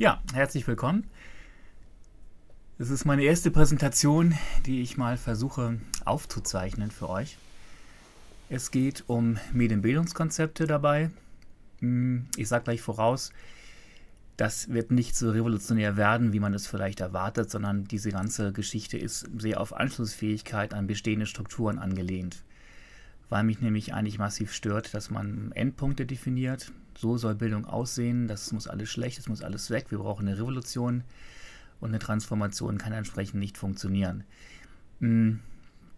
Ja, herzlich willkommen. Es ist meine erste Präsentation, die ich mal versuche aufzuzeichnen für euch. Es geht um Medienbildungskonzepte dabei. Hm, ich sage gleich voraus, das wird nicht so revolutionär werden, wie man es vielleicht erwartet, sondern diese ganze Geschichte ist sehr auf Anschlussfähigkeit an bestehende Strukturen angelehnt. Weil mich nämlich eigentlich massiv stört, dass man Endpunkte definiert, so soll Bildung aussehen, das muss alles schlecht, das muss alles weg, wir brauchen eine Revolution und eine Transformation kann entsprechend nicht funktionieren. Hm,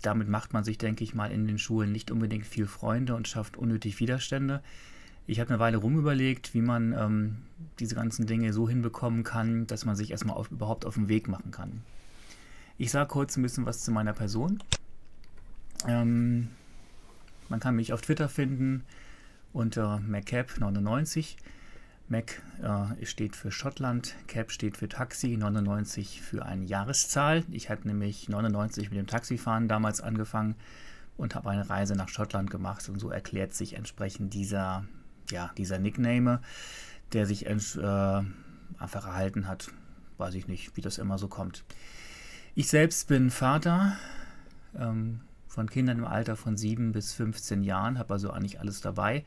damit macht man sich, denke ich mal, in den Schulen nicht unbedingt viel Freunde und schafft unnötig Widerstände. Ich habe eine Weile rumüberlegt, wie man ähm, diese ganzen Dinge so hinbekommen kann, dass man sich erstmal auf, überhaupt auf den Weg machen kann. Ich sage kurz ein bisschen was zu meiner Person. Ähm, man kann mich auf Twitter finden unter MacCap99. Mac äh, steht für Schottland, Cap steht für Taxi, 99 für eine Jahreszahl. Ich hatte nämlich 99 mit dem Taxifahren damals angefangen und habe eine Reise nach Schottland gemacht und so erklärt sich entsprechend dieser, ja, dieser Nickname, der sich äh, einfach erhalten hat. Weiß ich nicht, wie das immer so kommt. Ich selbst bin Vater ähm, von Kindern im Alter von 7 bis 15 Jahren, habe also eigentlich alles dabei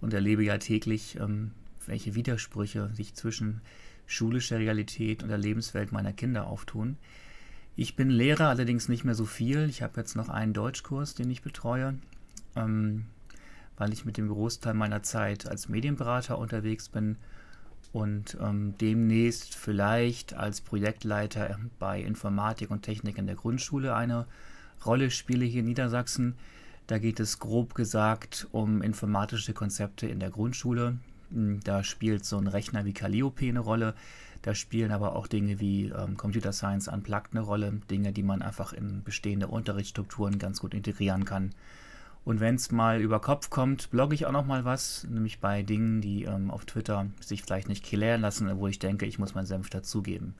und erlebe ja täglich, ähm, welche Widersprüche sich zwischen schulischer Realität und der Lebenswelt meiner Kinder auftun. Ich bin Lehrer, allerdings nicht mehr so viel. Ich habe jetzt noch einen Deutschkurs, den ich betreue, ähm, weil ich mit dem Großteil meiner Zeit als Medienberater unterwegs bin und ähm, demnächst vielleicht als Projektleiter bei Informatik und Technik in der Grundschule eine Rolle spiele hier in Niedersachsen. Da geht es grob gesagt um informatische Konzepte in der Grundschule. Hm, da spielt so ein Rechner wie Calliope eine Rolle. Da spielen aber auch Dinge wie ähm, Computer Science Unplugged eine Rolle. Dinge, die man einfach in bestehende Unterrichtsstrukturen ganz gut integrieren kann. Und wenn es mal über Kopf kommt, blogge ich auch noch mal was, nämlich bei Dingen, die ähm, auf Twitter sich vielleicht nicht klären lassen, wo ich denke, ich muss meinen Senf dazugeben.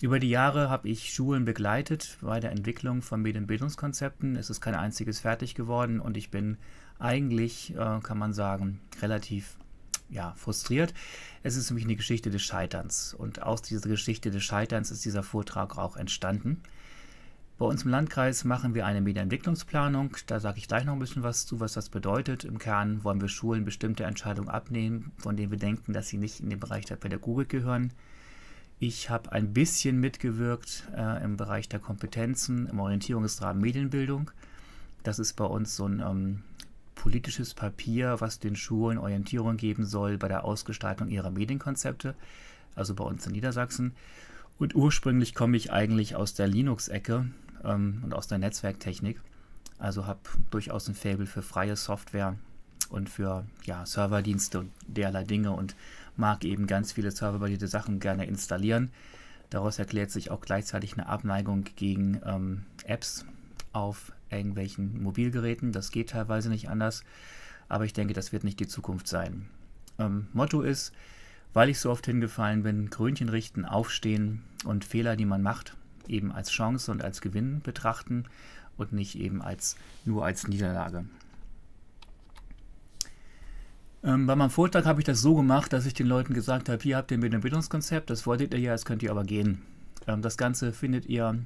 Über die Jahre habe ich Schulen begleitet bei der Entwicklung von Medienbildungskonzepten. Es ist kein einziges fertig geworden und ich bin eigentlich, äh, kann man sagen, relativ ja, frustriert. Es ist nämlich eine Geschichte des Scheiterns und aus dieser Geschichte des Scheiterns ist dieser Vortrag auch entstanden. Bei uns im Landkreis machen wir eine Medienentwicklungsplanung. Da sage ich gleich noch ein bisschen was zu, was das bedeutet. Im Kern wollen wir Schulen bestimmte Entscheidungen abnehmen, von denen wir denken, dass sie nicht in den Bereich der Pädagogik gehören. Ich habe ein bisschen mitgewirkt äh, im Bereich der Kompetenzen, im Orientierungsrahmen Medienbildung. Das ist bei uns so ein ähm, politisches Papier, was den Schulen Orientierung geben soll bei der Ausgestaltung ihrer Medienkonzepte, also bei uns in Niedersachsen. Und ursprünglich komme ich eigentlich aus der Linux-Ecke ähm, und aus der Netzwerktechnik. Also habe durchaus ein Faible für freie Software und für ja, Serverdienste und derlei Dinge und mag eben ganz viele serverbasierte Sachen gerne installieren. Daraus erklärt sich auch gleichzeitig eine Abneigung gegen ähm, Apps auf irgendwelchen Mobilgeräten. Das geht teilweise nicht anders, aber ich denke, das wird nicht die Zukunft sein. Ähm, Motto ist, weil ich so oft hingefallen bin, Krönchen richten, aufstehen und Fehler, die man macht, eben als Chance und als Gewinn betrachten und nicht eben als nur als Niederlage. Ähm, bei meinem Vortrag habe ich das so gemacht, dass ich den Leuten gesagt habe, hier habt ihr ein Bildungskonzept, das wolltet ihr ja, jetzt könnt ihr aber gehen. Ähm, das Ganze findet ihr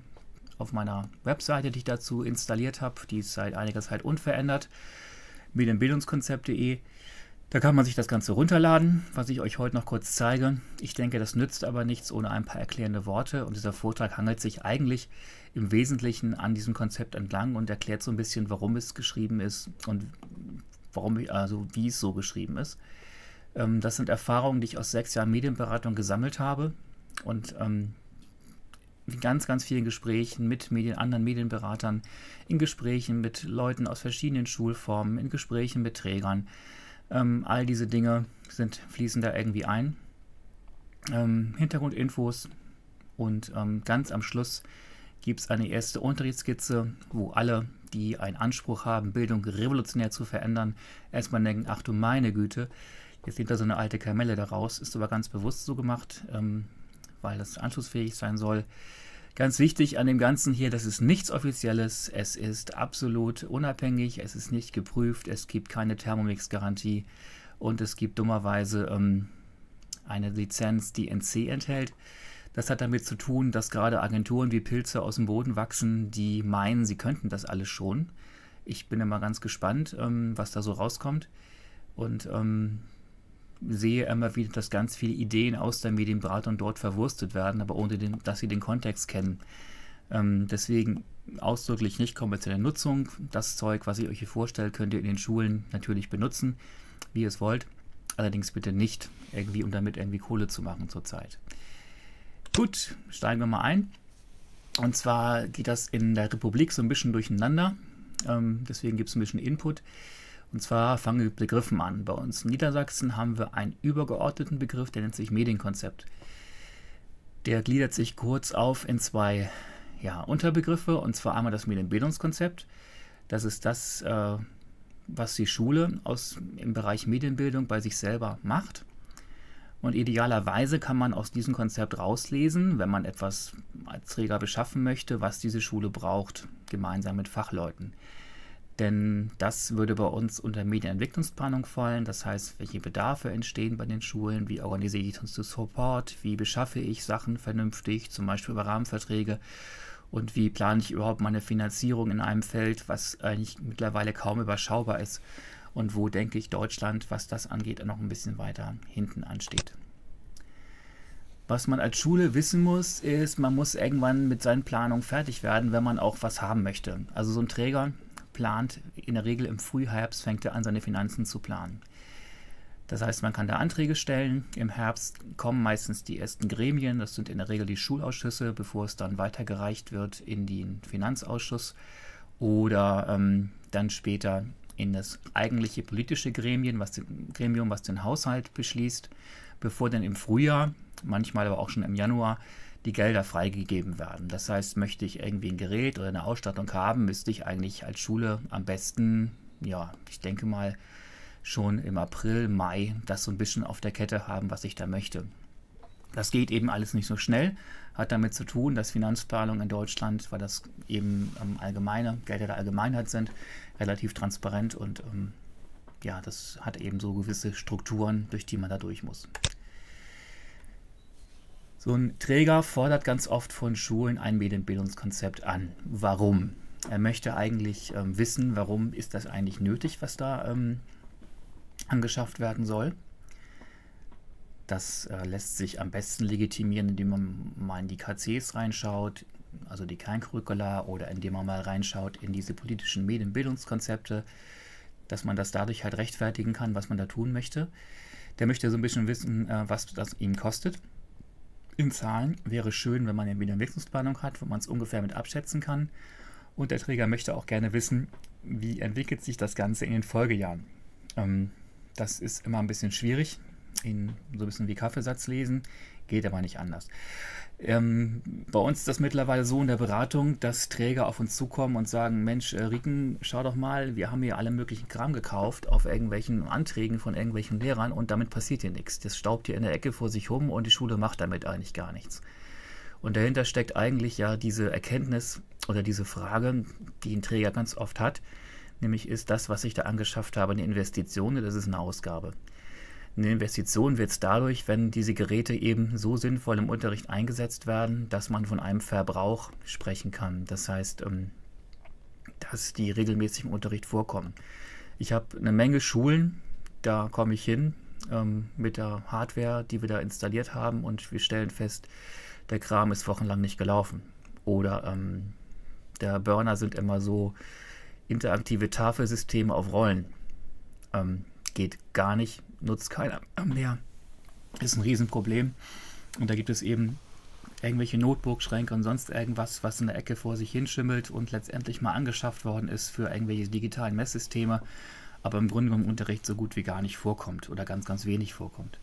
auf meiner Webseite, die ich dazu installiert habe. Die ist seit einiger Zeit unverändert. medienbildungskonzept.de. Da kann man sich das Ganze runterladen, was ich euch heute noch kurz zeige. Ich denke, das nützt aber nichts ohne ein paar erklärende Worte. Und dieser Vortrag handelt sich eigentlich im Wesentlichen an diesem Konzept entlang und erklärt so ein bisschen, warum es geschrieben ist und warum, also wie es so geschrieben ist. Ähm, das sind Erfahrungen, die ich aus sechs Jahren Medienberatung gesammelt habe und ähm, in ganz, ganz vielen Gesprächen mit Medien, anderen Medienberatern, in Gesprächen mit Leuten aus verschiedenen Schulformen, in Gesprächen mit Trägern. Ähm, all diese Dinge sind, fließen da irgendwie ein. Ähm, Hintergrundinfos und ähm, ganz am Schluss gibt es eine erste Unterrichtsskizze, wo alle die einen Anspruch haben, Bildung revolutionär zu verändern, erstmal denken, ach du meine Güte, jetzt nimmt da so eine alte Kamelle daraus, ist aber ganz bewusst so gemacht, ähm, weil das anschlussfähig sein soll. Ganz wichtig an dem Ganzen hier, das ist nichts Offizielles, es ist absolut unabhängig, es ist nicht geprüft, es gibt keine Thermomix-Garantie. Und es gibt dummerweise ähm, eine Lizenz, die NC enthält. Das hat damit zu tun, dass gerade Agenturen wie Pilze aus dem Boden wachsen, die meinen, sie könnten das alles schon. Ich bin immer ganz gespannt, ähm, was da so rauskommt. Und ähm, sehe immer wieder, dass ganz viele Ideen aus der Medienberatung dort verwurstet werden, aber ohne den, dass sie den Kontext kennen. Ähm, deswegen ausdrücklich nicht kommerzielle Nutzung. Das Zeug, was ich euch hier vorstelle, könnt ihr in den Schulen natürlich benutzen, wie ihr es wollt. Allerdings bitte nicht irgendwie, um damit irgendwie Kohle zu machen zurzeit. Gut, steigen wir mal ein. Und zwar geht das in der Republik so ein bisschen durcheinander. Ähm, deswegen gibt es ein bisschen Input. Und zwar fangen wir mit Begriffen an. Bei uns in Niedersachsen haben wir einen übergeordneten Begriff, der nennt sich Medienkonzept. Der gliedert sich kurz auf in zwei ja, Unterbegriffe, und zwar einmal das Medienbildungskonzept. Das ist das, äh, was die Schule aus, im Bereich Medienbildung bei sich selber macht. Und idealerweise kann man aus diesem Konzept rauslesen, wenn man etwas als Träger beschaffen möchte, was diese Schule braucht, gemeinsam mit Fachleuten. Denn das würde bei uns unter Medienentwicklungsplanung fallen. Das heißt, welche Bedarfe entstehen bei den Schulen, wie organisiere ich uns das Support, wie beschaffe ich Sachen vernünftig, zum Beispiel über Rahmenverträge und wie plane ich überhaupt meine Finanzierung in einem Feld, was eigentlich mittlerweile kaum überschaubar ist und wo denke ich Deutschland, was das angeht, noch ein bisschen weiter hinten ansteht. Was man als Schule wissen muss, ist, man muss irgendwann mit seinen Planungen fertig werden, wenn man auch was haben möchte. Also so ein Träger plant in der Regel im Frühherbst, fängt er an, seine Finanzen zu planen. Das heißt, man kann da Anträge stellen. Im Herbst kommen meistens die ersten Gremien, das sind in der Regel die Schulausschüsse, bevor es dann weitergereicht wird in den Finanzausschuss oder ähm, dann später in das eigentliche politische Gremien, was den, Gremium, was den Haushalt beschließt, bevor dann im Frühjahr, manchmal aber auch schon im Januar, die Gelder freigegeben werden. Das heißt, möchte ich irgendwie ein Gerät oder eine Ausstattung haben, müsste ich eigentlich als Schule am besten, ja, ich denke mal, schon im April, Mai das so ein bisschen auf der Kette haben, was ich da möchte. Das geht eben alles nicht so schnell, hat damit zu tun, dass Finanzplanung in Deutschland, weil das eben ähm, allgemeine Gelder der Allgemeinheit sind, relativ transparent und ähm, ja, das hat eben so gewisse Strukturen, durch die man da durch muss. So ein Träger fordert ganz oft von Schulen ein Medienbildungskonzept an. Warum? Er möchte eigentlich ähm, wissen, warum ist das eigentlich nötig, was da ähm, angeschafft werden soll. Das äh, lässt sich am besten legitimieren, indem man mal in die KCs reinschaut, also die Kleincurricula, oder indem man mal reinschaut in diese politischen Medienbildungskonzepte, dass man das dadurch halt rechtfertigen kann, was man da tun möchte. Der möchte so ein bisschen wissen, äh, was das ihm kostet in Zahlen wäre schön, wenn man eine Medienwirkungsplanung hat, wo man es ungefähr mit abschätzen kann. Und der Träger möchte auch gerne wissen, wie entwickelt sich das Ganze in den Folgejahren. Ähm, das ist immer ein bisschen schwierig, in so ein bisschen wie Kaffeesatz lesen, geht aber nicht anders. Ähm, bei uns ist das mittlerweile so in der Beratung, dass Träger auf uns zukommen und sagen, Mensch, äh, Riken, schau doch mal, wir haben hier alle möglichen Kram gekauft auf irgendwelchen Anträgen von irgendwelchen Lehrern und damit passiert hier nichts. Das staubt hier in der Ecke vor sich rum und die Schule macht damit eigentlich gar nichts. Und dahinter steckt eigentlich ja diese Erkenntnis oder diese Frage, die ein Träger ganz oft hat, nämlich ist das, was ich da angeschafft habe, eine Investition oder das ist eine Ausgabe. Eine Investition wird es dadurch, wenn diese Geräte eben so sinnvoll im Unterricht eingesetzt werden, dass man von einem Verbrauch sprechen kann. Das heißt, ähm, dass die regelmäßig im Unterricht vorkommen. Ich habe eine Menge Schulen, da komme ich hin ähm, mit der Hardware, die wir da installiert haben und wir stellen fest, der Kram ist wochenlang nicht gelaufen. Oder ähm, der Burner sind immer so interaktive Tafelsysteme auf Rollen. Ähm, geht gar nicht nutzt keiner mehr. Ist ein Riesenproblem. Und da gibt es eben irgendwelche Notebook-Schränke und sonst irgendwas, was in der Ecke vor sich hinschimmelt und letztendlich mal angeschafft worden ist für irgendwelche digitalen Messsysteme, aber im Grunde im Unterricht so gut wie gar nicht vorkommt oder ganz, ganz wenig vorkommt.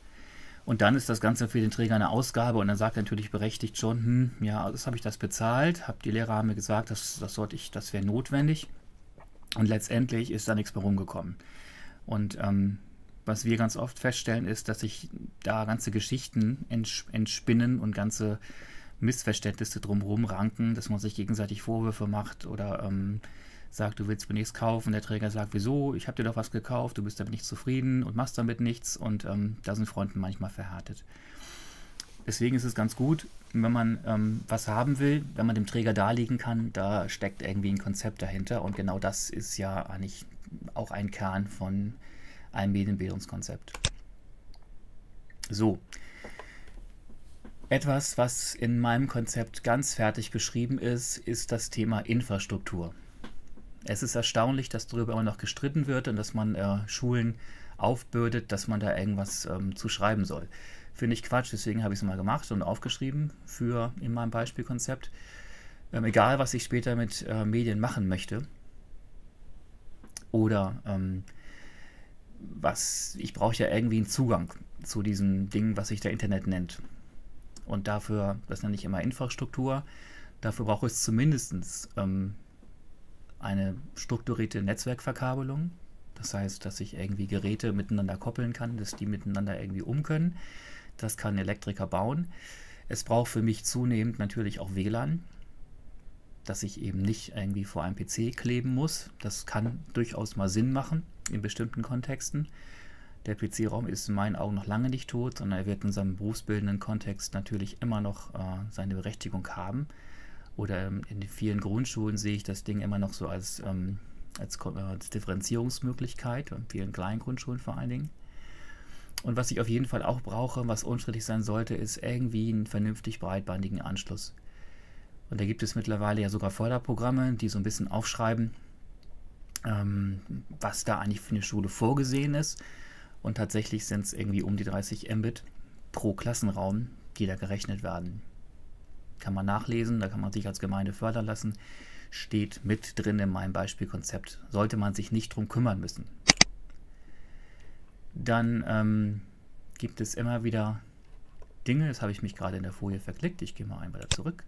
Und dann ist das Ganze für den Träger eine Ausgabe und dann sagt er natürlich berechtigt schon, hm, ja, das habe ich das bezahlt, hab, die Lehrer haben mir gesagt, das, das sollte ich, das wäre notwendig. Und letztendlich ist da nichts mehr rumgekommen. Und ähm, was wir ganz oft feststellen, ist, dass sich da ganze Geschichten entspinnen und ganze Missverständnisse drumherum ranken, dass man sich gegenseitig Vorwürfe macht oder ähm, sagt, du willst mir nichts kaufen, der Träger sagt, wieso, ich habe dir doch was gekauft, du bist damit nicht zufrieden und machst damit nichts. Und ähm, da sind Fronten manchmal verhärtet. Deswegen ist es ganz gut, wenn man ähm, was haben will, wenn man dem Träger darlegen kann, da steckt irgendwie ein Konzept dahinter. Und genau das ist ja eigentlich auch ein Kern von einem Medienbildungskonzept. So, etwas, was in meinem Konzept ganz fertig beschrieben ist, ist das Thema Infrastruktur. Es ist erstaunlich, dass darüber immer noch gestritten wird und dass man äh, Schulen aufbürdet, dass man da irgendwas ähm, zu schreiben soll. Finde ich Quatsch, deswegen habe ich es mal gemacht und aufgeschrieben für in meinem Beispielkonzept. Ähm, egal, was ich später mit äh, Medien machen möchte. Oder ähm, was, ich brauche ja irgendwie einen Zugang zu diesem Ding, was sich der Internet nennt. Und dafür, das nenne ich immer Infrastruktur, dafür brauche ich zumindest ähm, eine strukturierte Netzwerkverkabelung. Das heißt, dass ich irgendwie Geräte miteinander koppeln kann, dass die miteinander irgendwie um können. Das kann Elektriker bauen. Es braucht für mich zunehmend natürlich auch WLAN, dass ich eben nicht irgendwie vor einem PC kleben muss. Das kann durchaus mal Sinn machen in bestimmten Kontexten. Der PC-Raum ist in meinen Augen noch lange nicht tot, sondern er wird in seinem berufsbildenden Kontext natürlich immer noch äh, seine Berechtigung haben. Oder ähm, in vielen Grundschulen sehe ich das Ding immer noch so als, ähm, als, äh, als Differenzierungsmöglichkeit, in vielen kleinen Grundschulen vor allen Dingen. Und was ich auf jeden Fall auch brauche, was unstrittig sein sollte, ist irgendwie einen vernünftig breitbandigen Anschluss. Und da gibt es mittlerweile ja sogar Förderprogramme, die so ein bisschen aufschreiben, ähm, was da eigentlich für eine Schule vorgesehen ist. Und tatsächlich sind es irgendwie um die 30 Mbit pro Klassenraum, die da gerechnet werden. Kann man nachlesen, da kann man sich als Gemeinde fördern lassen. Steht mit drin in meinem Beispielkonzept. Sollte man sich nicht drum kümmern müssen. Dann ähm, gibt es immer wieder Dinge, das habe ich mich gerade in der Folie verklickt, ich gehe mal einmal da zurück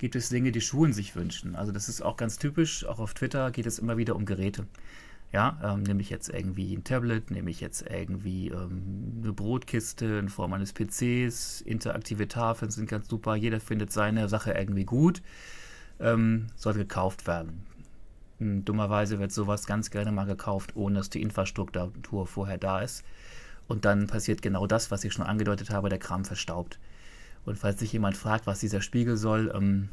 gibt es Dinge, die Schulen sich wünschen. Also das ist auch ganz typisch, auch auf Twitter geht es immer wieder um Geräte. Ja, ähm, nehme ich jetzt irgendwie ein Tablet, nehme ich jetzt irgendwie ähm, eine Brotkiste in Form eines PCs, interaktive Tafeln sind ganz super, jeder findet seine Sache irgendwie gut, ähm, soll gekauft werden. Hm, dummerweise wird sowas ganz gerne mal gekauft, ohne dass die Infrastruktur vorher da ist. Und dann passiert genau das, was ich schon angedeutet habe, der Kram verstaubt. Und falls sich jemand fragt, was dieser Spiegel soll, ähm,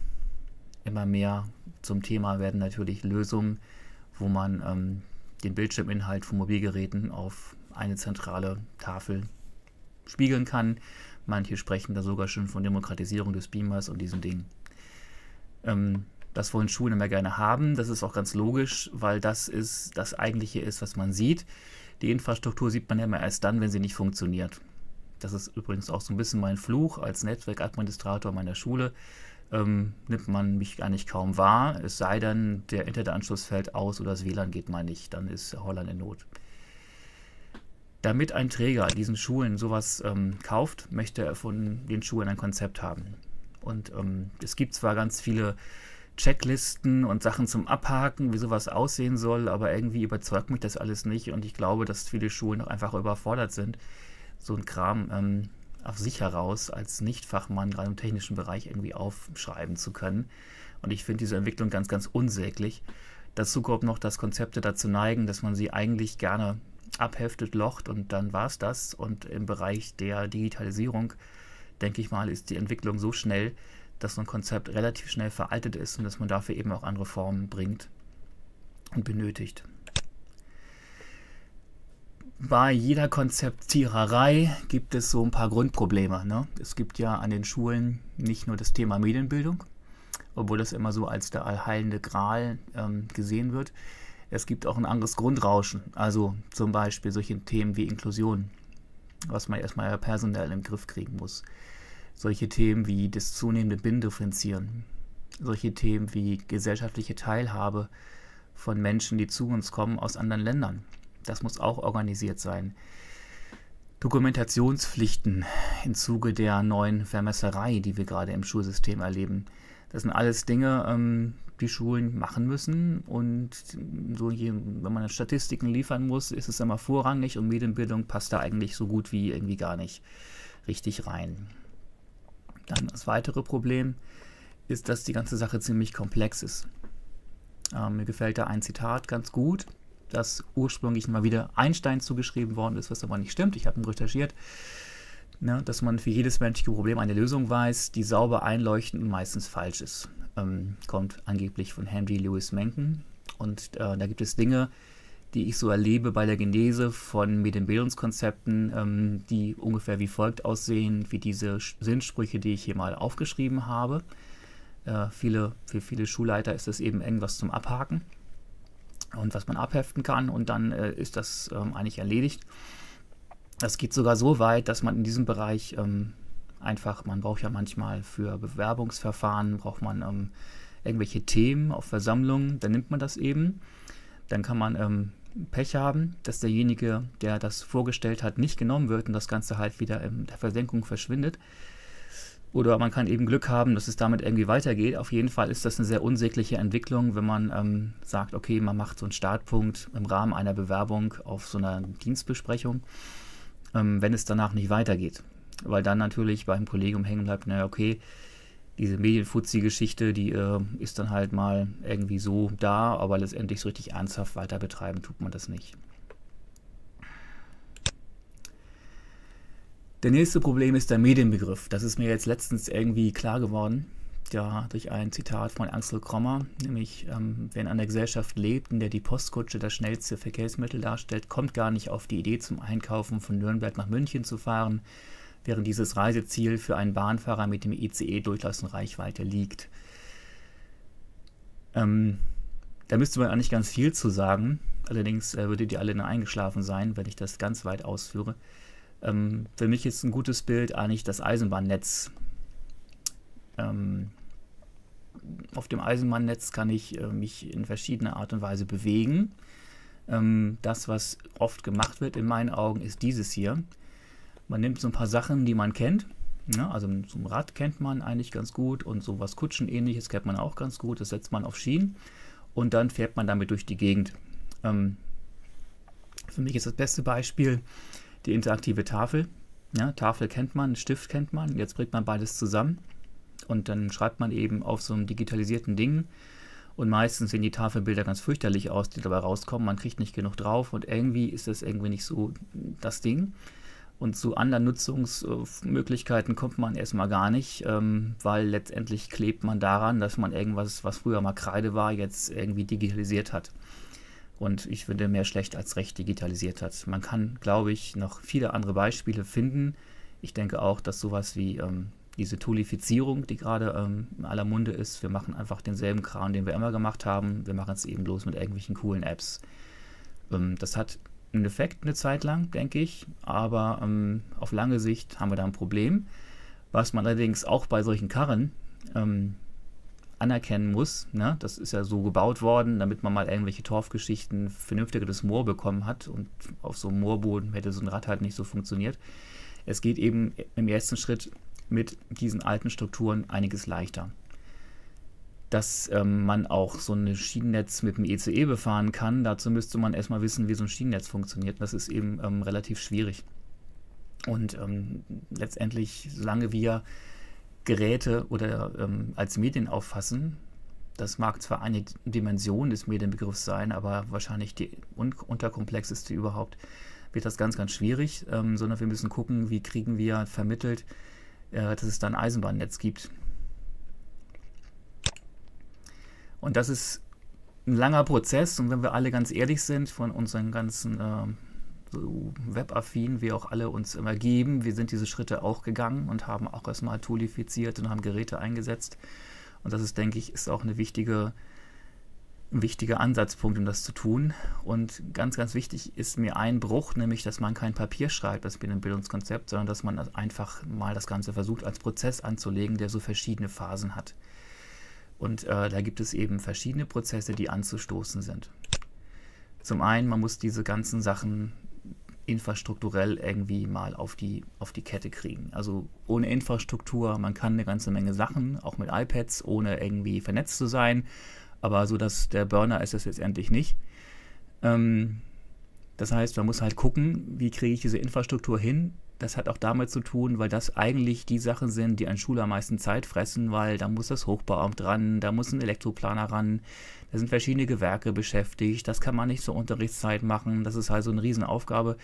immer mehr zum Thema werden natürlich Lösungen, wo man ähm, den Bildschirminhalt von Mobilgeräten auf eine zentrale Tafel spiegeln kann. Manche sprechen da sogar schon von Demokratisierung des Beamers und diesen Dingen. Ähm, das wollen Schulen immer gerne haben. Das ist auch ganz logisch, weil das ist das eigentliche ist, was man sieht. Die Infrastruktur sieht man ja immer erst dann, wenn sie nicht funktioniert. Das ist übrigens auch so ein bisschen mein Fluch als Netzwerkadministrator meiner Schule ähm, nimmt man mich eigentlich kaum wahr. Es sei denn, der Internetanschluss fällt aus oder das WLAN geht mal nicht. Dann ist Holland in Not. Damit ein Träger diesen Schulen sowas ähm, kauft, möchte er von den Schulen ein Konzept haben. Und ähm, es gibt zwar ganz viele Checklisten und Sachen zum Abhaken, wie sowas aussehen soll, aber irgendwie überzeugt mich das alles nicht und ich glaube, dass viele Schulen auch einfach überfordert sind, so ein Kram ähm, auf sich heraus als Nichtfachmann gerade im technischen Bereich irgendwie aufschreiben zu können. Und ich finde diese Entwicklung ganz, ganz unsäglich. Dazu kommt noch, dass Konzepte dazu neigen, dass man sie eigentlich gerne abheftet, locht und dann war es das. Und im Bereich der Digitalisierung, denke ich mal, ist die Entwicklung so schnell, dass so ein Konzept relativ schnell veraltet ist und dass man dafür eben auch andere Formen bringt und benötigt bei jeder Konzeptiererei gibt es so ein paar Grundprobleme. Ne? Es gibt ja an den Schulen nicht nur das Thema Medienbildung, obwohl das immer so als der allheilende Gral ähm, gesehen wird. Es gibt auch ein anderes Grundrauschen, also zum Beispiel solche Themen wie Inklusion, was man erstmal personell im Griff kriegen muss. Solche Themen wie das zunehmende Binnendifferenzieren, solche Themen wie gesellschaftliche Teilhabe von Menschen, die zu uns kommen aus anderen Ländern. Das muss auch organisiert sein. Dokumentationspflichten im Zuge der neuen Vermesserei, die wir gerade im Schulsystem erleben. Das sind alles Dinge, ähm, die Schulen machen müssen. Und so je, wenn man Statistiken liefern muss, ist es immer vorrangig und Medienbildung passt da eigentlich so gut wie irgendwie gar nicht richtig rein. Dann das weitere Problem ist, dass die ganze Sache ziemlich komplex ist. Ähm, mir gefällt da ein Zitat ganz gut, das ursprünglich mal wieder Einstein zugeschrieben worden ist, was aber nicht stimmt. Ich habe ihn recherchiert. Ne, dass man für jedes menschliche Problem eine Lösung weiß, die sauber einleuchtend und meistens falsch ist. Ähm, kommt angeblich von Henry Lewis Mencken. Und äh, da gibt es Dinge, die ich so erlebe bei der Genese von Medienbildungskonzepten, ähm, die ungefähr wie folgt aussehen, wie diese Sinnsprüche, die ich hier mal aufgeschrieben habe. Äh, viele, für viele Schulleiter ist das eben irgendwas zum Abhaken und was man abheften kann und dann äh, ist das ähm, eigentlich erledigt. Das geht sogar so weit, dass man in diesem Bereich ähm, einfach, man braucht ja manchmal für Bewerbungsverfahren, braucht man ähm, irgendwelche Themen auf Versammlungen, dann nimmt man das eben. Dann kann man ähm, Pech haben, dass derjenige, der das vorgestellt hat, nicht genommen wird und das Ganze halt wieder in der Versenkung verschwindet. Oder man kann eben Glück haben, dass es damit irgendwie weitergeht. Auf jeden Fall ist das eine sehr unsägliche Entwicklung, wenn man ähm, sagt, okay, man macht so einen Startpunkt im Rahmen einer Bewerbung auf so einer Dienstbesprechung, ähm, wenn es danach nicht weitergeht. Weil dann natürlich beim Kollegium hängen bleibt, naja, okay, diese Medienfuzzi-Geschichte, die äh, ist dann halt mal irgendwie so da, aber letztendlich so richtig ernsthaft weiter betreiben tut man das nicht. Der nächste Problem ist der Medienbegriff. Das ist mir jetzt letztens irgendwie klar geworden, ja, durch ein Zitat von Ansel Krommer, nämlich ähm, wer in einer Gesellschaft lebt, in der die Postkutsche das schnellste Verkehrsmittel darstellt, kommt gar nicht auf die Idee, zum Einkaufen von Nürnberg nach München zu fahren, während dieses Reiseziel für einen Bahnfahrer mit dem ICE durchaus in Reichweite liegt. Ähm, da müsste man eigentlich ganz viel zu sagen. Allerdings äh, würdet ihr alle nur eingeschlafen sein, wenn ich das ganz weit ausführe. Ähm, für mich ist ein gutes Bild eigentlich das Eisenbahnnetz. Ähm, auf dem Eisenbahnnetz kann ich äh, mich in verschiedener Art und Weise bewegen. Ähm, das, was oft gemacht wird in meinen Augen, ist dieses hier. Man nimmt so ein paar Sachen, die man kennt. Ne? also so ein Rad kennt man eigentlich ganz gut und so was Kutschenähnliches kennt man auch ganz gut. Das setzt man auf Schienen und dann fährt man damit durch die Gegend. Ähm, für mich ist das beste Beispiel die interaktive Tafel. Ja, Tafel kennt man, Stift kennt man. Jetzt bringt man beides zusammen und dann schreibt man eben auf so einem digitalisierten Ding. Und meistens sehen die Tafelbilder ganz fürchterlich aus, die dabei rauskommen. Man kriegt nicht genug drauf und irgendwie ist das irgendwie nicht so das Ding. Und zu anderen Nutzungsmöglichkeiten kommt man erstmal gar nicht, ähm, weil letztendlich klebt man daran, dass man irgendwas, was früher mal Kreide war, jetzt irgendwie digitalisiert hat. Und ich finde, mehr schlecht als recht digitalisiert hat. Man kann, glaube ich, noch viele andere Beispiele finden. Ich denke auch, dass sowas wie ähm, diese Toolifizierung, die gerade ähm, in aller Munde ist, wir machen einfach denselben Kram, den wir immer gemacht haben. Wir machen es eben bloß mit irgendwelchen coolen Apps. Ähm, das hat einen Effekt eine Zeit lang, denke ich, aber ähm, auf lange Sicht haben wir da ein Problem. Was man allerdings auch bei solchen Karren ähm, anerkennen muss, ne? das ist ja so gebaut worden, damit man mal irgendwelche Torfgeschichten vernünftigeres Moor bekommen hat und auf so einem Moorboden hätte so ein Rad halt nicht so funktioniert. Es geht eben im ersten Schritt mit diesen alten Strukturen einiges leichter dass ähm, man auch so ein Schienennetz mit dem ECE e befahren kann. Dazu müsste man erstmal wissen, wie so ein Schienennetz funktioniert. Das ist eben ähm, relativ schwierig. Und ähm, letztendlich, solange wir Geräte oder ähm, als Medien auffassen, das mag zwar eine Dimension des Medienbegriffs sein, aber wahrscheinlich die un unterkomplexeste überhaupt, wird das ganz, ganz schwierig, ähm, sondern wir müssen gucken, wie kriegen wir vermittelt, äh, dass es da ein Eisenbahnnetz gibt. Und das ist ein langer Prozess. Und wenn wir alle ganz ehrlich sind von unseren ganzen äh, webaffin, wie auch alle uns immer geben, wir sind diese Schritte auch gegangen und haben auch erstmal toolifiziert und haben Geräte eingesetzt. Und das ist, denke ich, ist auch eine wichtige, ein wichtiger Ansatzpunkt, um das zu tun. Und ganz, ganz wichtig ist mir ein Bruch, nämlich, dass man kein Papier schreibt, das bin ein Bildungskonzept, sondern dass man einfach mal das Ganze versucht, als Prozess anzulegen, der so verschiedene Phasen hat. Und äh, da gibt es eben verschiedene Prozesse, die anzustoßen sind. Zum einen, man muss diese ganzen Sachen infrastrukturell irgendwie mal auf die, auf die Kette kriegen. Also ohne Infrastruktur, man kann eine ganze Menge Sachen, auch mit iPads, ohne irgendwie vernetzt zu sein, aber so dass der Burner ist es letztendlich nicht. Ähm, das heißt, man muss halt gucken, wie kriege ich diese Infrastruktur hin, das hat auch damit zu tun, weil das eigentlich die Sachen sind, die an Schule am meisten Zeit fressen, weil da muss das Hochbauamt ran, da muss ein Elektroplaner ran, da sind verschiedene Gewerke beschäftigt, das kann man nicht zur Unterrichtszeit machen, das ist also eine Riesenaufgabe,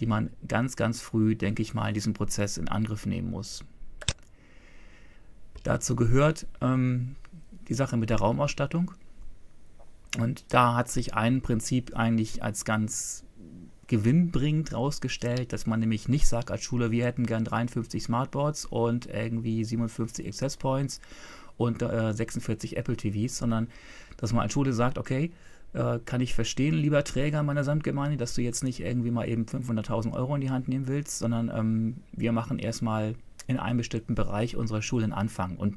die man ganz, ganz früh, denke ich mal, in diesem Prozess in Angriff nehmen muss. Dazu gehört ähm, die Sache mit der Raumausstattung. Und da hat sich ein Prinzip eigentlich als ganz gewinnbringend rausgestellt, dass man nämlich nicht sagt als Schule, wir hätten gern 53 Smartboards und irgendwie 57 Access Points und äh, 46 Apple TVs, sondern dass man als Schule sagt, okay, äh, kann ich verstehen, lieber Träger meiner Samtgemeinde, dass du jetzt nicht irgendwie mal eben 500.000 Euro in die Hand nehmen willst, sondern ähm, wir machen erstmal in einem bestimmten Bereich unserer Schule einen Anfang und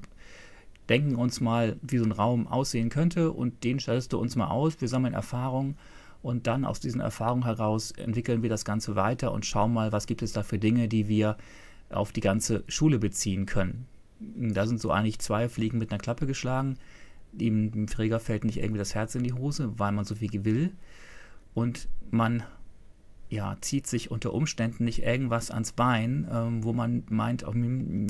denken uns mal, wie so ein Raum aussehen könnte und den stellst du uns mal aus, wir sammeln Erfahrungen und dann aus diesen Erfahrungen heraus entwickeln wir das Ganze weiter und schauen mal, was gibt es da für Dinge, die wir auf die ganze Schule beziehen können. Da sind so eigentlich zwei Fliegen mit einer Klappe geschlagen. Dem, Träger fällt nicht irgendwie das Herz in die Hose, weil man so viel will. Und man ja, zieht sich unter Umständen nicht irgendwas ans Bein, ähm, wo man meint, oh,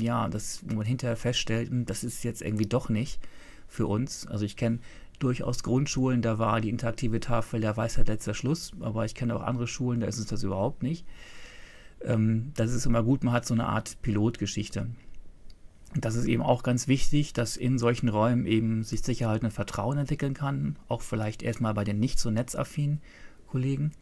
ja, das, wo man hinterher feststellt, hm, das ist jetzt irgendwie doch nicht für uns. Also ich kenne durchaus Grundschulen, da war die interaktive Tafel der Weisheit letzter Schluss, aber ich kenne auch andere Schulen, da ist es das überhaupt nicht. Ähm, das ist immer gut, man hat so eine Art Pilotgeschichte. Das ist eben auch ganz wichtig, dass in solchen Räumen eben sich Sicherheit und Vertrauen entwickeln kann, auch vielleicht erstmal bei den nicht so netzaffinen Kollegen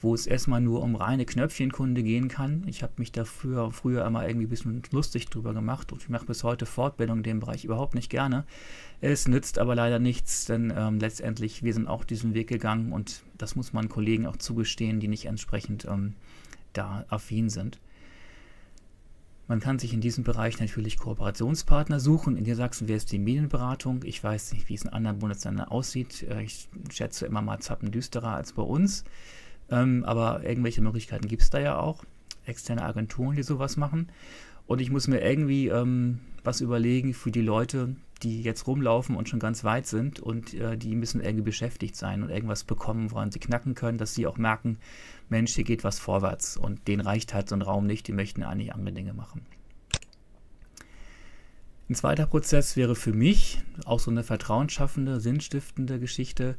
wo es erstmal nur um reine Knöpfchenkunde gehen kann. Ich habe mich dafür früher immer irgendwie ein bisschen lustig drüber gemacht und ich mache bis heute Fortbildung in dem Bereich überhaupt nicht gerne. Es nützt aber leider nichts, denn ähm, letztendlich, wir sind auch diesen Weg gegangen und das muss man Kollegen auch zugestehen, die nicht entsprechend ähm, da affin sind. Man kann sich in diesem Bereich natürlich Kooperationspartner suchen. In Niedersachsen wäre es die Medienberatung. Ich weiß nicht, wie es in anderen Bundesländern aussieht. Äh, ich schätze immer mal zappendüsterer als bei uns. Ähm, aber irgendwelche Möglichkeiten gibt es da ja auch. Externe Agenturen, die sowas machen. Und ich muss mir irgendwie ähm, was überlegen für die Leute, die jetzt rumlaufen und schon ganz weit sind und äh, die müssen irgendwie beschäftigt sein und irgendwas bekommen, woran sie knacken können, dass sie auch merken, Mensch, hier geht was vorwärts und denen reicht halt so ein Raum nicht, die möchten eigentlich andere Dinge machen. Ein zweiter Prozess wäre für mich auch so eine vertrauensschaffende, sinnstiftende Geschichte,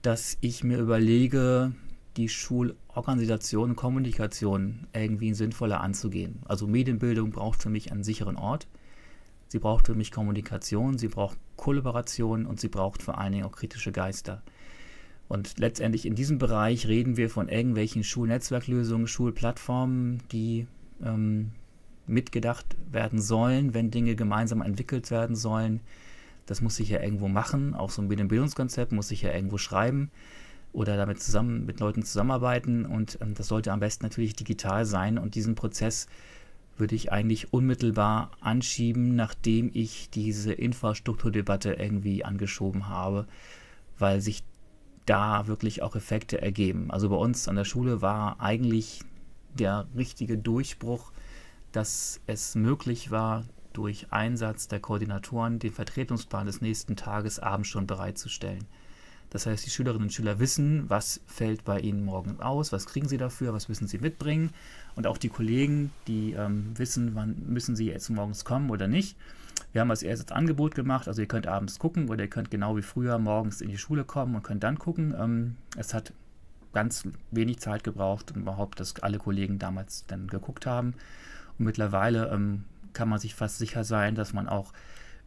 dass ich mir überlege, die Schulorganisation und Kommunikation irgendwie sinnvoller anzugehen. Also Medienbildung braucht für mich einen sicheren Ort. Sie braucht für mich Kommunikation, sie braucht Kollaboration und sie braucht vor allen Dingen auch kritische Geister. Und letztendlich in diesem Bereich reden wir von irgendwelchen Schulnetzwerklösungen, Schulplattformen, die ähm, mitgedacht werden sollen, wenn Dinge gemeinsam entwickelt werden sollen. Das muss sich ja irgendwo machen. Auch so ein Medienbildungskonzept muss sich ja irgendwo schreiben oder damit zusammen mit Leuten zusammenarbeiten und ähm, das sollte am besten natürlich digital sein und diesen Prozess würde ich eigentlich unmittelbar anschieben, nachdem ich diese Infrastrukturdebatte irgendwie angeschoben habe, weil sich da wirklich auch Effekte ergeben. Also bei uns an der Schule war eigentlich der richtige Durchbruch, dass es möglich war, durch Einsatz der Koordinatoren den Vertretungsplan des nächsten Tages abends schon bereitzustellen. Das heißt, die Schülerinnen und Schüler wissen, was fällt bei ihnen morgen aus, was kriegen sie dafür, was müssen sie mitbringen. Und auch die Kollegen, die ähm, wissen, wann müssen sie jetzt morgens kommen oder nicht. Wir haben als erstes Angebot gemacht, also ihr könnt abends gucken oder ihr könnt genau wie früher morgens in die Schule kommen und könnt dann gucken. Ähm, es hat ganz wenig Zeit gebraucht, um überhaupt, dass alle Kollegen damals dann geguckt haben. Und mittlerweile ähm, kann man sich fast sicher sein, dass man auch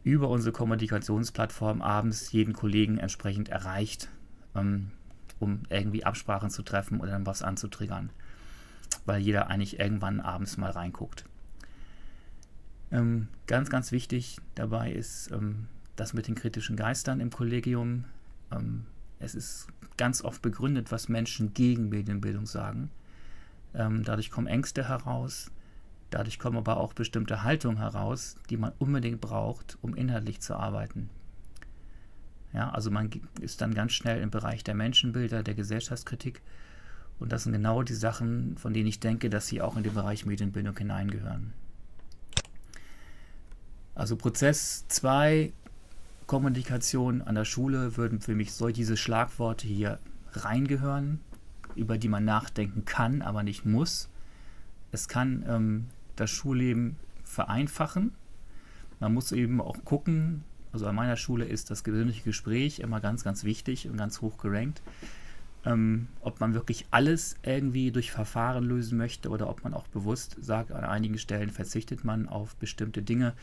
über unsere Kommunikationsplattform abends jeden Kollegen entsprechend erreicht, ähm, um irgendwie Absprachen zu treffen oder dann was anzutriggern, weil jeder eigentlich irgendwann abends mal reinguckt. Ähm, ganz, ganz wichtig dabei ist ähm, das mit den kritischen Geistern im Kollegium. Ähm, es ist ganz oft begründet, was Menschen gegen Medienbildung sagen. Ähm, dadurch kommen Ängste heraus, Dadurch kommen aber auch bestimmte Haltungen heraus, die man unbedingt braucht, um inhaltlich zu arbeiten. Ja, also man ist dann ganz schnell im Bereich der Menschenbilder, der Gesellschaftskritik. Und das sind genau die Sachen, von denen ich denke, dass sie auch in den Bereich Medienbildung hineingehören. Also Prozess 2, Kommunikation an der Schule, würden für mich so diese Schlagworte hier reingehören, über die man nachdenken kann, aber nicht muss Es kann ähm, das Schulleben vereinfachen. Man muss eben auch gucken, also an meiner Schule ist das persönliche Gespräch immer ganz, ganz wichtig und ganz hoch gerankt. Ähm, ob man wirklich alles irgendwie durch Verfahren lösen möchte oder ob man auch bewusst sagt, an einigen Stellen verzichtet man auf bestimmte Dinge,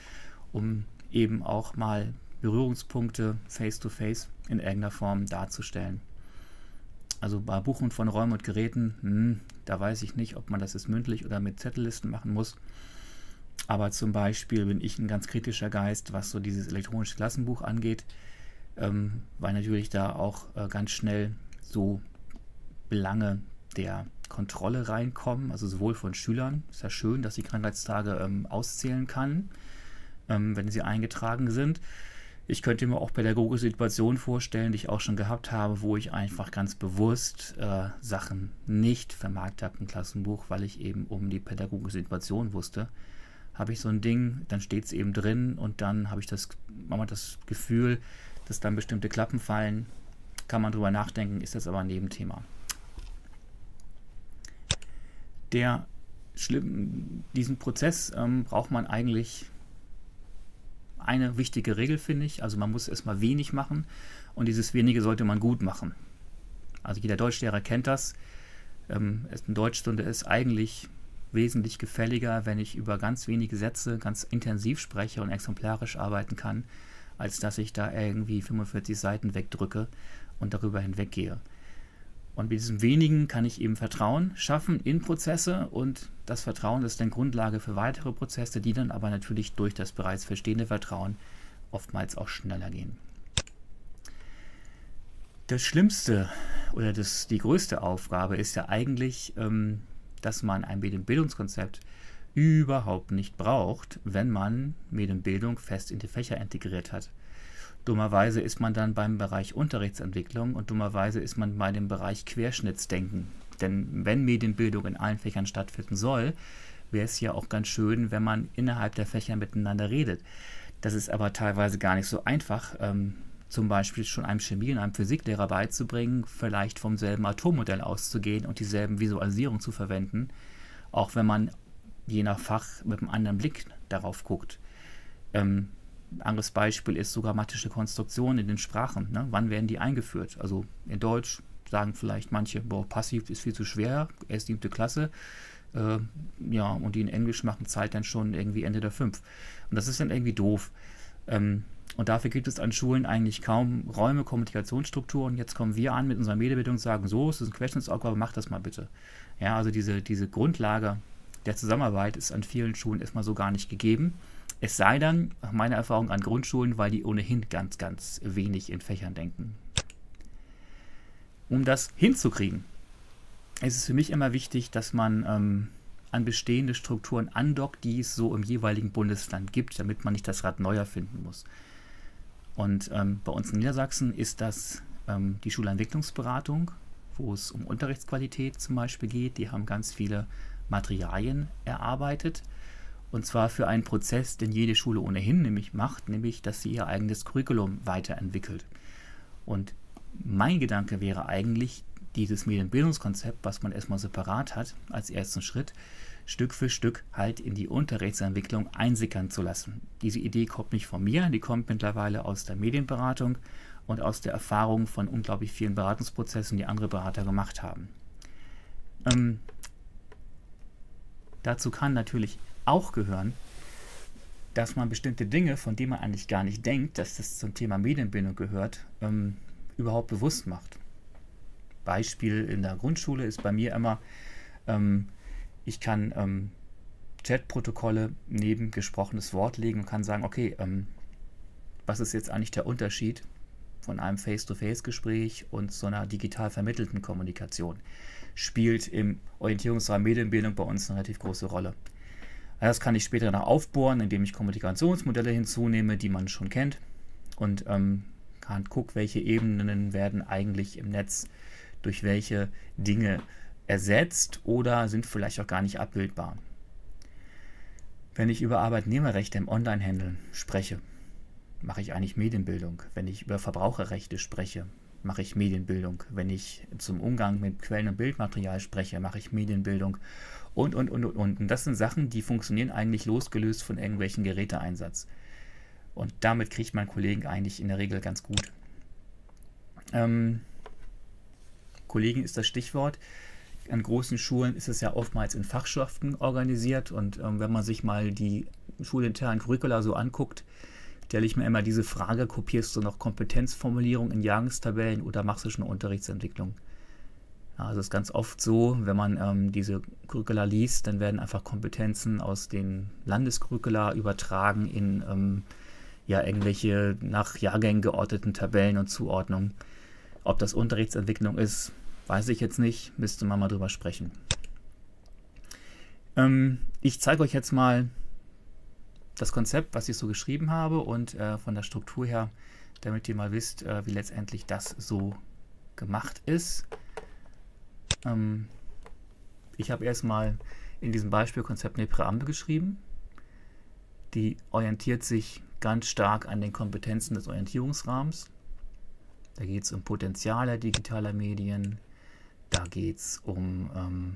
um eben auch mal Berührungspunkte face-to-face -face in irgendeiner Form darzustellen. Also bei Buchen von Räumen und Geräten, hm, da weiß ich nicht, ob man das jetzt mündlich oder mit Zettellisten machen muss. Aber zum Beispiel bin ich ein ganz kritischer Geist, was so dieses elektronische Klassenbuch angeht, ähm, weil natürlich da auch äh, ganz schnell so Belange der Kontrolle reinkommen, also sowohl von Schülern, ist ja schön, dass sie Krankheitstage ähm, auszählen kann, ähm, wenn sie eingetragen sind. Ich könnte mir auch pädagogische Situationen vorstellen, die ich auch schon gehabt habe, wo ich einfach ganz bewusst äh, Sachen nicht vermerkt habe im Klassenbuch, weil ich eben um die pädagogische Situation wusste. Habe ich so ein Ding, dann steht es eben drin und dann habe ich das, manchmal das Gefühl, dass dann bestimmte Klappen fallen. Kann man drüber nachdenken, ist das aber ein Nebenthema. Der schlimm, diesen Prozess ähm, braucht man eigentlich eine wichtige Regel, finde ich. Also man muss erstmal wenig machen und dieses wenige sollte man gut machen. Also jeder Deutschlehrer kennt das. Ähm, eine Deutschstunde ist eigentlich wesentlich gefälliger, wenn ich über ganz wenige Sätze ganz intensiv spreche und exemplarisch arbeiten kann, als dass ich da irgendwie 45 Seiten wegdrücke und darüber hinweggehe. Und mit diesem wenigen kann ich eben Vertrauen schaffen in Prozesse und das Vertrauen ist dann Grundlage für weitere Prozesse, die dann aber natürlich durch das bereits verstehende Vertrauen oftmals auch schneller gehen. Das Schlimmste oder das, die größte Aufgabe ist ja eigentlich, ähm, dass man ein Medienbildungskonzept überhaupt nicht braucht, wenn man Medienbildung fest in die Fächer integriert hat. Dummerweise ist man dann beim Bereich Unterrichtsentwicklung und dummerweise ist man bei dem Bereich Querschnittsdenken. Denn wenn Medienbildung in allen Fächern stattfinden soll, wäre es ja auch ganz schön, wenn man innerhalb der Fächer miteinander redet. Das ist aber teilweise gar nicht so einfach, ähm, zum Beispiel schon einem Chemie- und einem Physiklehrer beizubringen, vielleicht vom selben Atommodell auszugehen und dieselben Visualisierungen zu verwenden, auch wenn man je nach Fach mit einem anderen Blick darauf guckt. Ähm, anderes Beispiel ist sogar Konstruktionen in den Sprachen. Ne? Wann werden die eingeführt? Also in Deutsch sagen vielleicht manche, boah, passiv ist viel zu schwer, erst siebte Klasse. Äh, ja, und die in Englisch machen Zeit dann schon irgendwie Ende der fünf. Und das ist dann irgendwie doof. Ähm, und dafür gibt es an Schulen eigentlich kaum Räume, Kommunikationsstrukturen. Jetzt kommen wir an mit unserer Medienbildung und sagen, so, es ist ein Querschnittsaufgabe, mach das mal bitte. Ja, also diese, diese Grundlage der Zusammenarbeit ist an vielen Schulen erstmal so gar nicht gegeben. Es sei dann, nach meiner Erfahrung, an Grundschulen, weil die ohnehin ganz, ganz wenig in Fächern denken. Um das hinzukriegen, ist es für mich immer wichtig, dass man ähm, an bestehende Strukturen andockt, die es so im jeweiligen Bundesland gibt, damit man nicht das Rad neu erfinden muss. Und ähm, bei uns in Niedersachsen ist das ähm, die Schulentwicklungsberatung, wo es um Unterrichtsqualität zum Beispiel geht. Die haben ganz viele Materialien erarbeitet und zwar für einen Prozess, den jede Schule ohnehin nämlich macht, nämlich dass sie ihr eigenes Curriculum weiterentwickelt. Und mein Gedanke wäre eigentlich, dieses Medienbildungskonzept, was man erstmal separat hat, als ersten Schritt, Stück für Stück halt in die Unterrichtsentwicklung einsickern zu lassen. Diese Idee kommt nicht von mir, die kommt mittlerweile aus der Medienberatung und aus der Erfahrung von unglaublich vielen Beratungsprozessen, die andere Berater gemacht haben. Ähm, dazu kann natürlich auch gehören, dass man bestimmte Dinge, von denen man eigentlich gar nicht denkt, dass das zum Thema Medienbildung gehört, ähm, überhaupt bewusst macht. Beispiel in der Grundschule ist bei mir immer, ähm, ich kann ähm, Chatprotokolle neben gesprochenes Wort legen und kann sagen, okay, ähm, was ist jetzt eigentlich der Unterschied von einem Face-to-Face-Gespräch und so einer digital vermittelten Kommunikation? Spielt im Orientierungsraum Medienbildung bei uns eine relativ große Rolle. Das kann ich später noch aufbohren, indem ich Kommunikationsmodelle hinzunehme, die man schon kennt. Und ähm, kann gucken, welche Ebenen werden eigentlich im Netz durch welche Dinge ersetzt oder sind vielleicht auch gar nicht abbildbar. Wenn ich über Arbeitnehmerrechte im Onlinehandel spreche, mache ich eigentlich Medienbildung. Wenn ich über Verbraucherrechte spreche, mache ich Medienbildung. Wenn ich zum Umgang mit Quellen- und Bildmaterial spreche, mache ich Medienbildung. Und, und, und, und, und. Und das sind Sachen, die funktionieren eigentlich losgelöst von irgendwelchen Geräteeinsatz. Und damit kriegt man Kollegen eigentlich in der Regel ganz gut. Ähm, Kollegen ist das Stichwort. An großen Schulen ist es ja oftmals in Fachschaften organisiert und ähm, wenn man sich mal die schulinternen Curricula so anguckt, stelle ich mir immer diese Frage, kopierst du noch Kompetenzformulierung in Jahrgangstabellen oder machst du schon Unterrichtsentwicklung? Also es ist ganz oft so, wenn man ähm, diese Curricula liest, dann werden einfach Kompetenzen aus den Landescurricula übertragen in ähm, ja, irgendwelche nach Jahrgängen geordneten Tabellen und Zuordnungen. Ob das Unterrichtsentwicklung ist, weiß ich jetzt nicht, müsste man mal drüber sprechen. Ähm, ich zeige euch jetzt mal das Konzept, was ich so geschrieben habe und äh, von der Struktur her, damit ihr mal wisst, äh, wie letztendlich das so gemacht ist. Ähm, ich habe erstmal in diesem Beispielkonzept eine Präambel geschrieben. Die orientiert sich ganz stark an den Kompetenzen des Orientierungsrahmens. Da geht es um Potenziale digitaler Medien, da geht es um ähm,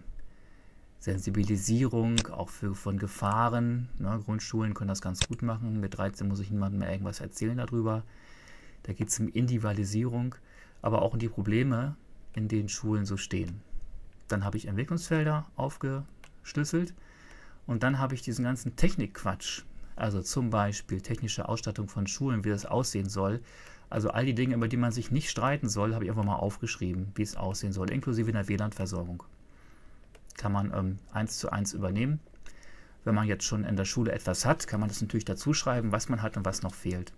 Sensibilisierung auch für, von Gefahren. Ne? Grundschulen können das ganz gut machen. Mit 13 muss ich niemandem mehr irgendwas erzählen darüber. Da geht es um Individualisierung, aber auch um die Probleme, in denen Schulen so stehen. Dann habe ich Entwicklungsfelder aufgeschlüsselt und dann habe ich diesen ganzen Technikquatsch, also zum Beispiel technische Ausstattung von Schulen, wie das aussehen soll. Also all die Dinge, über die man sich nicht streiten soll, habe ich einfach mal aufgeschrieben, wie es aussehen soll, inklusive einer WLAN-Versorgung. Kann man ähm, eins zu eins übernehmen. Wenn man jetzt schon in der Schule etwas hat, kann man das natürlich dazu schreiben, was man hat und was noch fehlt.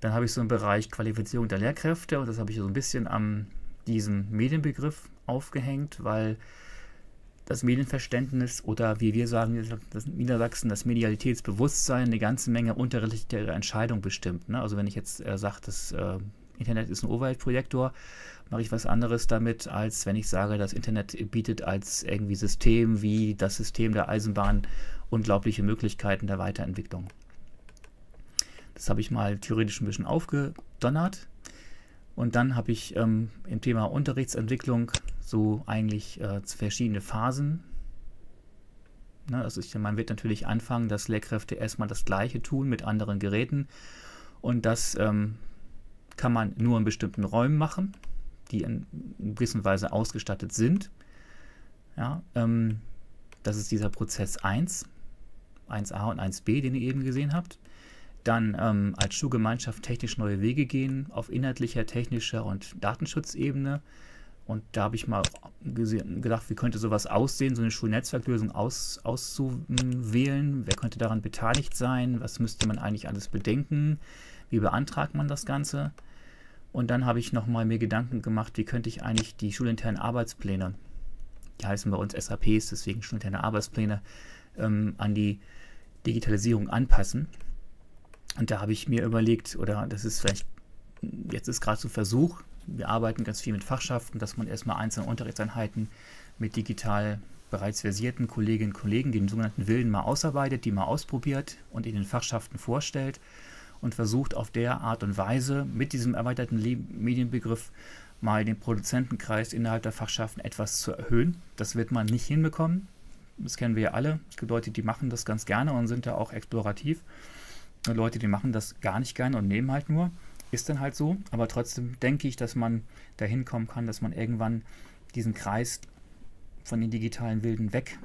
Dann habe ich so einen Bereich Qualifizierung der Lehrkräfte und das habe ich so ein bisschen am diesem Medienbegriff aufgehängt, weil das Medienverständnis oder wie wir sagen, das Niedersachsen, das Medialitätsbewusstsein eine ganze Menge unterrichtliche Entscheidungen bestimmt. Ne? Also wenn ich jetzt äh, sage, das äh, Internet ist ein Overhead-Projektor, mache ich was anderes damit, als wenn ich sage, das Internet bietet als irgendwie System wie das System der Eisenbahn unglaubliche Möglichkeiten der Weiterentwicklung. Das habe ich mal theoretisch ein bisschen aufgedonnert. Und dann habe ich ähm, im Thema Unterrichtsentwicklung so eigentlich äh, verschiedene Phasen. Ne, also ich, man wird natürlich anfangen, dass Lehrkräfte erstmal das Gleiche tun mit anderen Geräten. Und das ähm, kann man nur in bestimmten Räumen machen, die in, gewisser Weise ausgestattet sind. Ja, ähm, das ist dieser Prozess 1, 1a und 1b, den ihr eben gesehen habt dann ähm, als Schulgemeinschaft technisch neue Wege gehen auf inhaltlicher, technischer und Datenschutzebene. Und da habe ich mal gedacht, wie könnte sowas aussehen, so eine Schulnetzwerklösung aus, auszuwählen. Wer könnte daran beteiligt sein? Was müsste man eigentlich alles bedenken? Wie beantragt man das Ganze? Und dann habe ich nochmal mir Gedanken gemacht, wie könnte ich eigentlich die schulinternen Arbeitspläne, die heißen bei uns SAPs, deswegen schulinterne Arbeitspläne, ähm, an die Digitalisierung anpassen. Und da habe ich mir überlegt, oder das ist vielleicht, jetzt ist gerade so Versuch, wir arbeiten ganz viel mit Fachschaften, dass man erstmal einzelne Unterrichtseinheiten mit digital bereits versierten Kolleginnen und Kollegen, den sogenannten Willen, mal ausarbeitet, die mal ausprobiert und in den Fachschaften vorstellt und versucht auf der Art und Weise mit diesem erweiterten Medienbegriff mal den Produzentenkreis innerhalb der Fachschaften etwas zu erhöhen. Das wird man nicht hinbekommen. Das kennen wir ja alle. Es gibt Leute, die machen das ganz gerne und sind da auch explorativ. Leute, die machen das gar nicht gerne und nehmen halt nur. Ist dann halt so. Aber trotzdem denke ich, dass man dahin kommen kann, dass man irgendwann diesen Kreis von den digitalen Wilden weg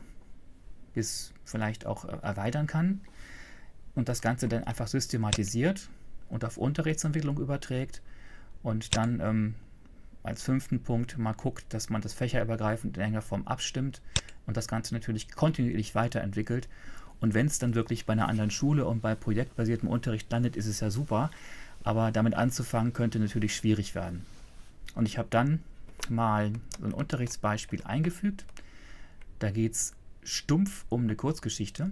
bis vielleicht auch äh, erweitern kann und das Ganze dann einfach systematisiert und auf Unterrichtsentwicklung überträgt und dann ähm, als fünften Punkt mal guckt, dass man das fächerübergreifend in irgendeiner Form abstimmt und das Ganze natürlich kontinuierlich weiterentwickelt und wenn es dann wirklich bei einer anderen Schule und bei projektbasiertem Unterricht landet, ist es ja super. Aber damit anzufangen könnte natürlich schwierig werden. Und ich habe dann mal so ein Unterrichtsbeispiel eingefügt. Da geht es stumpf um eine Kurzgeschichte.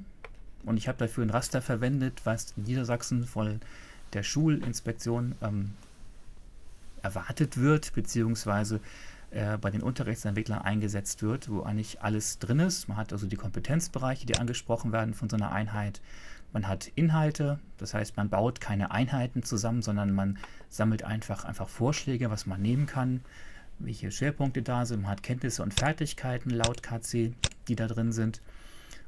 Und ich habe dafür ein Raster verwendet, was in Niedersachsen von der Schulinspektion ähm, erwartet wird, beziehungsweise äh, bei den Unterrichtsentwicklern eingesetzt wird, wo eigentlich alles drin ist. Man hat also die Kompetenzbereiche, die angesprochen werden von so einer Einheit. Man hat Inhalte, das heißt, man baut keine Einheiten zusammen, sondern man sammelt einfach, einfach Vorschläge, was man nehmen kann, welche Schwerpunkte da sind. Man hat Kenntnisse und Fertigkeiten laut KC. die da drin sind.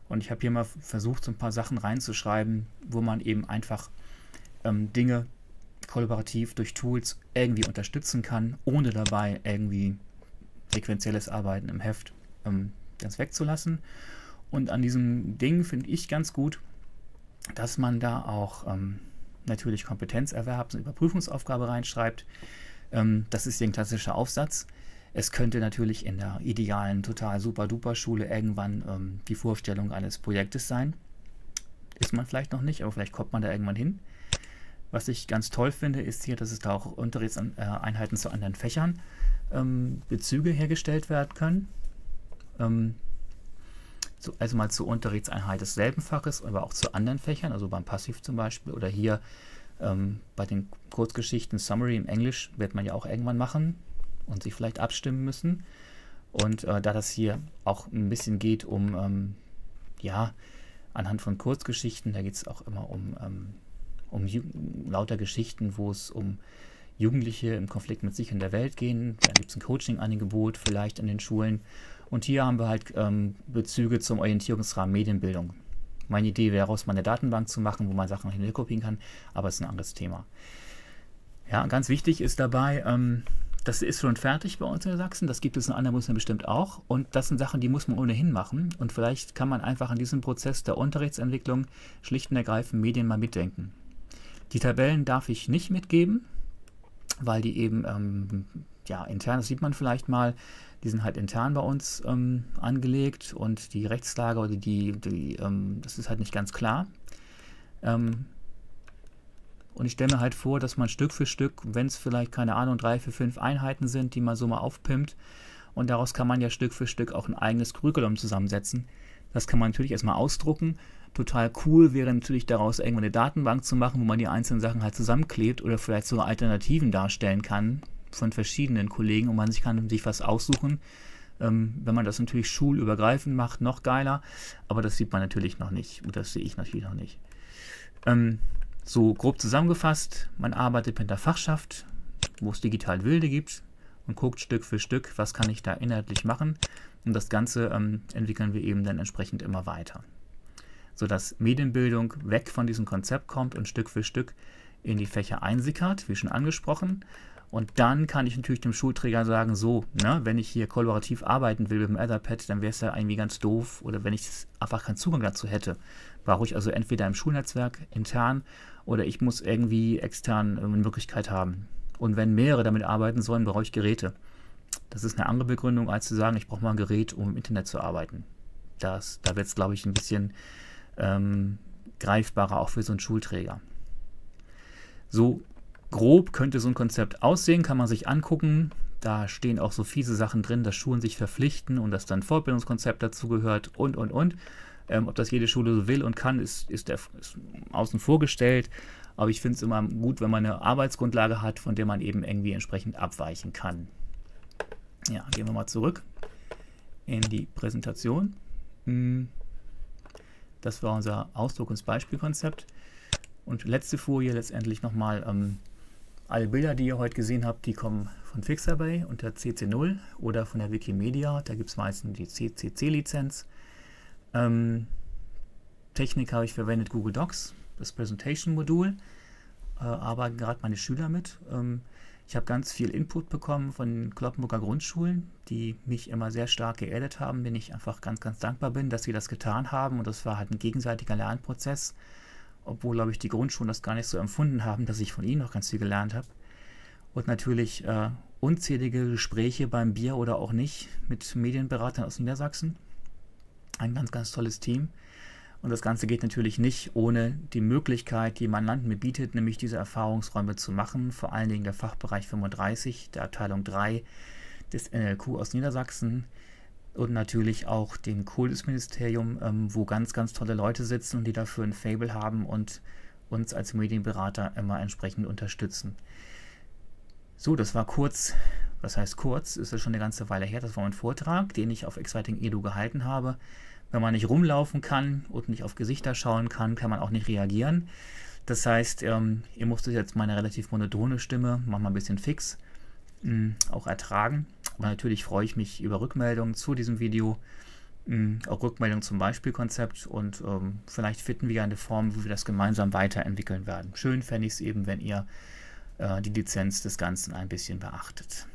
Und ich habe hier mal versucht, so ein paar Sachen reinzuschreiben, wo man eben einfach ähm, Dinge kollaborativ durch Tools irgendwie unterstützen kann, ohne dabei irgendwie sequenzielles Arbeiten im Heft ähm, ganz wegzulassen. Und an diesem Ding finde ich ganz gut, dass man da auch ähm, natürlich Kompetenzerwerbs- und Überprüfungsaufgabe reinschreibt. Ähm, das ist ein klassischer Aufsatz. Es könnte natürlich in der idealen, total super duper Schule irgendwann ähm, die Vorstellung eines Projektes sein. Ist man vielleicht noch nicht, aber vielleicht kommt man da irgendwann hin. Was ich ganz toll finde, ist hier, dass es da auch Unterrichtseinheiten zu anderen Fächern ähm, Bezüge hergestellt werden können. Ähm, so, also mal zur Unterrichtseinheit desselben Faches, aber auch zu anderen Fächern, also beim Passiv zum Beispiel oder hier ähm, bei den Kurzgeschichten Summary im Englisch wird man ja auch irgendwann machen und sich vielleicht abstimmen müssen. Und äh, da das hier auch ein bisschen geht um, ähm, ja, anhand von Kurzgeschichten, da geht es auch immer um, ähm, um lauter Geschichten, wo es um Jugendliche im Konflikt mit sich in der Welt gehen. Da gibt es ein Coaching-Angebot vielleicht an den Schulen. Und hier haben wir halt ähm, Bezüge zum Orientierungsrahmen Medienbildung. Meine Idee wäre, aus meiner Datenbank zu machen, wo man Sachen hinkopieren kann, aber es ist ein anderes Thema. Ja, ganz wichtig ist dabei, ähm, das ist schon fertig bei uns in Sachsen. Das gibt es in anderen Bundesländern bestimmt auch. Und das sind Sachen, die muss man ohnehin machen. Und vielleicht kann man einfach an diesem Prozess der Unterrichtsentwicklung schlicht und ergreifend Medien mal mitdenken. Die Tabellen darf ich nicht mitgeben, weil die eben ähm, ja, intern, das sieht man vielleicht mal, die sind halt intern bei uns ähm, angelegt und die Rechtslage oder die, die ähm, das ist halt nicht ganz klar. Ähm, und ich stelle mir halt vor, dass man Stück für Stück, wenn es vielleicht, keine Ahnung, drei, vier, fünf Einheiten sind, die man so mal aufpimpt, und daraus kann man ja Stück für Stück auch ein eigenes Curriculum zusammensetzen. Das kann man natürlich erstmal ausdrucken. Total cool wäre natürlich daraus irgendwann eine Datenbank zu machen, wo man die einzelnen Sachen halt zusammenklebt oder vielleicht sogar Alternativen darstellen kann von verschiedenen Kollegen und man sich kann sich was aussuchen. Ähm, wenn man das natürlich schulübergreifend macht, noch geiler, aber das sieht man natürlich noch nicht und das sehe ich natürlich noch nicht. Ähm, so grob zusammengefasst, man arbeitet mit der Fachschaft, wo es digital Wilde gibt und guckt Stück für Stück, was kann ich da inhaltlich machen. Und das Ganze ähm, entwickeln wir eben dann entsprechend immer weiter. Sodass Medienbildung weg von diesem Konzept kommt und Stück für Stück in die Fächer einsickert, wie schon angesprochen. Und dann kann ich natürlich dem Schulträger sagen, so, ne, wenn ich hier kollaborativ arbeiten will mit dem Etherpad, dann wäre es ja irgendwie ganz doof oder wenn ich einfach keinen Zugang dazu hätte, brauche ich also entweder im Schulnetzwerk intern oder ich muss irgendwie extern eine Möglichkeit haben. Und wenn mehrere damit arbeiten sollen, brauche ich Geräte. Das ist eine andere Begründung, als zu sagen, ich brauche mal ein Gerät, um im Internet zu arbeiten. Das, da wird es, glaube ich, ein bisschen ähm, greifbarer auch für so einen Schulträger. So grob könnte so ein Konzept aussehen, kann man sich angucken. Da stehen auch so fiese Sachen drin, dass Schulen sich verpflichten und dass dann Fortbildungskonzept dazugehört und, und, und. Ähm, ob das jede Schule so will und kann, ist, ist, der, ist außen vor gestellt. Aber ich finde es immer gut, wenn man eine Arbeitsgrundlage hat, von der man eben irgendwie entsprechend abweichen kann. Ja, gehen wir mal zurück in die Präsentation. Hm. Das war unser Ausdruck- und Beispielkonzept. Und letzte Folie letztendlich nochmal, ähm, alle Bilder, die ihr heute gesehen habt, die kommen von Fixabay unter CC0 oder von der Wikimedia. Da gibt es meistens die CCC-Lizenz. Ähm, Technik habe ich verwendet Google Docs, das Presentation-Modul, äh, arbeiten gerade meine Schüler mit. Ähm, ich habe ganz viel Input bekommen von Kloppenburger Grundschulen, die mich immer sehr stark geerdet haben, denen ich einfach ganz, ganz dankbar bin, dass sie das getan haben. Und das war halt ein gegenseitiger Lernprozess, obwohl, glaube ich, die Grundschulen das gar nicht so empfunden haben, dass ich von ihnen noch ganz viel gelernt habe. Und natürlich äh, unzählige Gespräche beim Bier oder auch nicht mit Medienberatern aus Niedersachsen ein ganz, ganz tolles Team. Und das Ganze geht natürlich nicht ohne die Möglichkeit, die mein Land mir bietet, nämlich diese Erfahrungsräume zu machen. Vor allen Dingen der Fachbereich 35, der Abteilung 3 des NLQ aus Niedersachsen und natürlich auch dem Kultusministerium, ähm, wo ganz, ganz tolle Leute sitzen und die dafür ein Fable haben und uns als Medienberater immer entsprechend unterstützen. So, das war kurz was heißt kurz, ist das schon eine ganze Weile her, das war ein Vortrag, den ich auf Exciting Edu gehalten habe. Wenn man nicht rumlaufen kann und nicht auf Gesichter schauen kann, kann man auch nicht reagieren. Das heißt, ähm, ihr musstet jetzt meine relativ monotone Stimme, manchmal ein bisschen fix, mh, hm, auch ertragen. Aber natürlich freue ich mich über Rückmeldungen zu diesem Video. mh, auch Rückmeldung zum Beispielkonzept und ähm, vielleicht finden wir eine Form, wo wir das gemeinsam weiterentwickeln werden. Schön fände ich es eben, wenn ihr äh, die Lizenz des Ganzen ein bisschen beachtet.